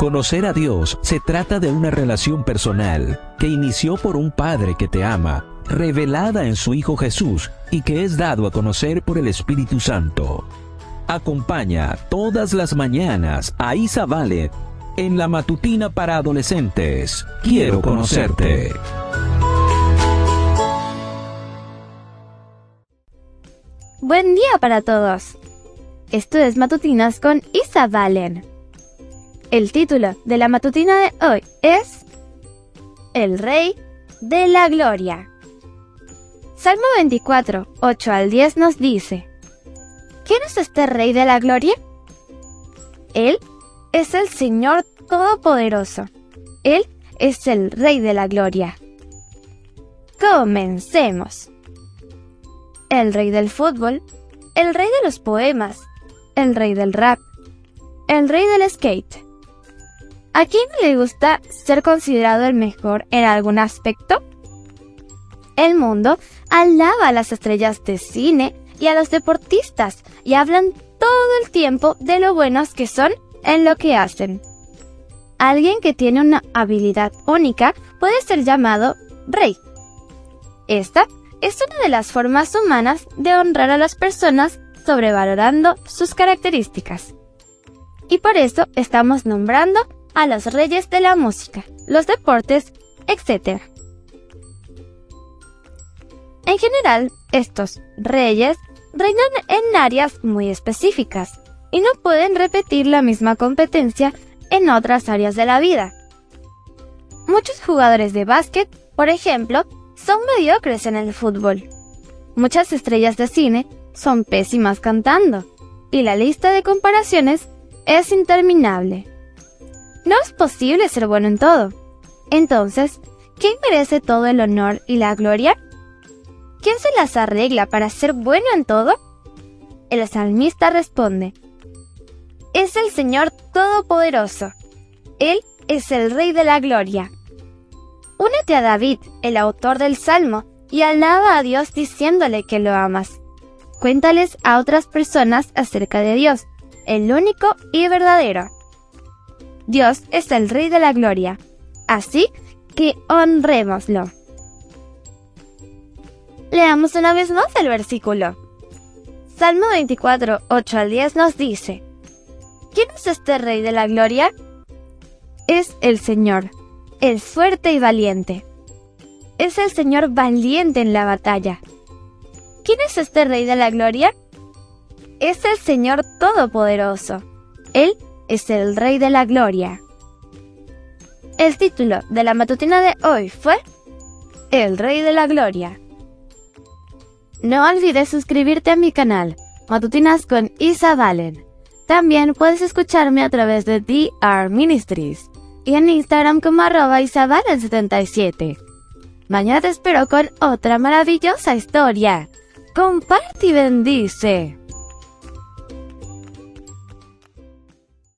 Conocer a Dios se trata de una relación personal que inició por un Padre que te ama, revelada en su Hijo Jesús y que es dado a conocer por el Espíritu Santo. Acompaña todas las mañanas a Isa Vale en la matutina para adolescentes. Quiero conocerte. Buen día para todos. Esto es Matutinas con Isa Valen. El título de la matutina de hoy es El Rey de la Gloria. Salmo 24, 8 al 10 nos dice, ¿Quién es este Rey de la Gloria? Él es el Señor Todopoderoso. Él es el Rey de la Gloria. Comencemos. El Rey del fútbol, el Rey de los poemas, el Rey del rap, el Rey del skate ¿A quién le gusta ser considerado el mejor en algún aspecto? El mundo alaba a las estrellas de cine y a los deportistas y hablan todo el tiempo de lo buenos que son en lo que hacen. Alguien que tiene una habilidad única puede ser llamado rey. Esta es una de las formas humanas de honrar a las personas sobrevalorando sus características. Y por eso estamos nombrando a los reyes de la música, los deportes, etc. En general, estos reyes reinan en áreas muy específicas y no pueden repetir la misma competencia en otras áreas de la vida. Muchos jugadores de básquet, por ejemplo, son mediocres en el fútbol. Muchas estrellas de cine son pésimas cantando, y la lista de comparaciones es interminable. No es posible ser bueno en todo. Entonces, ¿quién merece todo el honor y la gloria? ¿Quién se las arregla para ser bueno en todo? El salmista responde, es el Señor Todopoderoso. Él es el Rey de la Gloria. Únete a David, el autor del Salmo, y alaba a Dios diciéndole que lo amas. Cuéntales a otras personas acerca de Dios, el único y verdadero. Dios es el Rey de la Gloria, así que honrémoslo. Leamos una vez más el versículo. Salmo 24, 8 al 10 nos dice, ¿Quién es este Rey de la Gloria? Es el Señor, el fuerte y valiente. Es el Señor valiente en la batalla. ¿Quién es este Rey de la Gloria? Es el Señor Todopoderoso. Él es el Rey de la Gloria. El título de la matutina de hoy fue El Rey de la Gloria. No olvides suscribirte a mi canal, Matutinas con Isa Valen. También puedes escucharme a través de DR Ministries y en Instagram como arroba isabalen77. Mañana te espero con otra maravillosa historia. Comparte y bendice.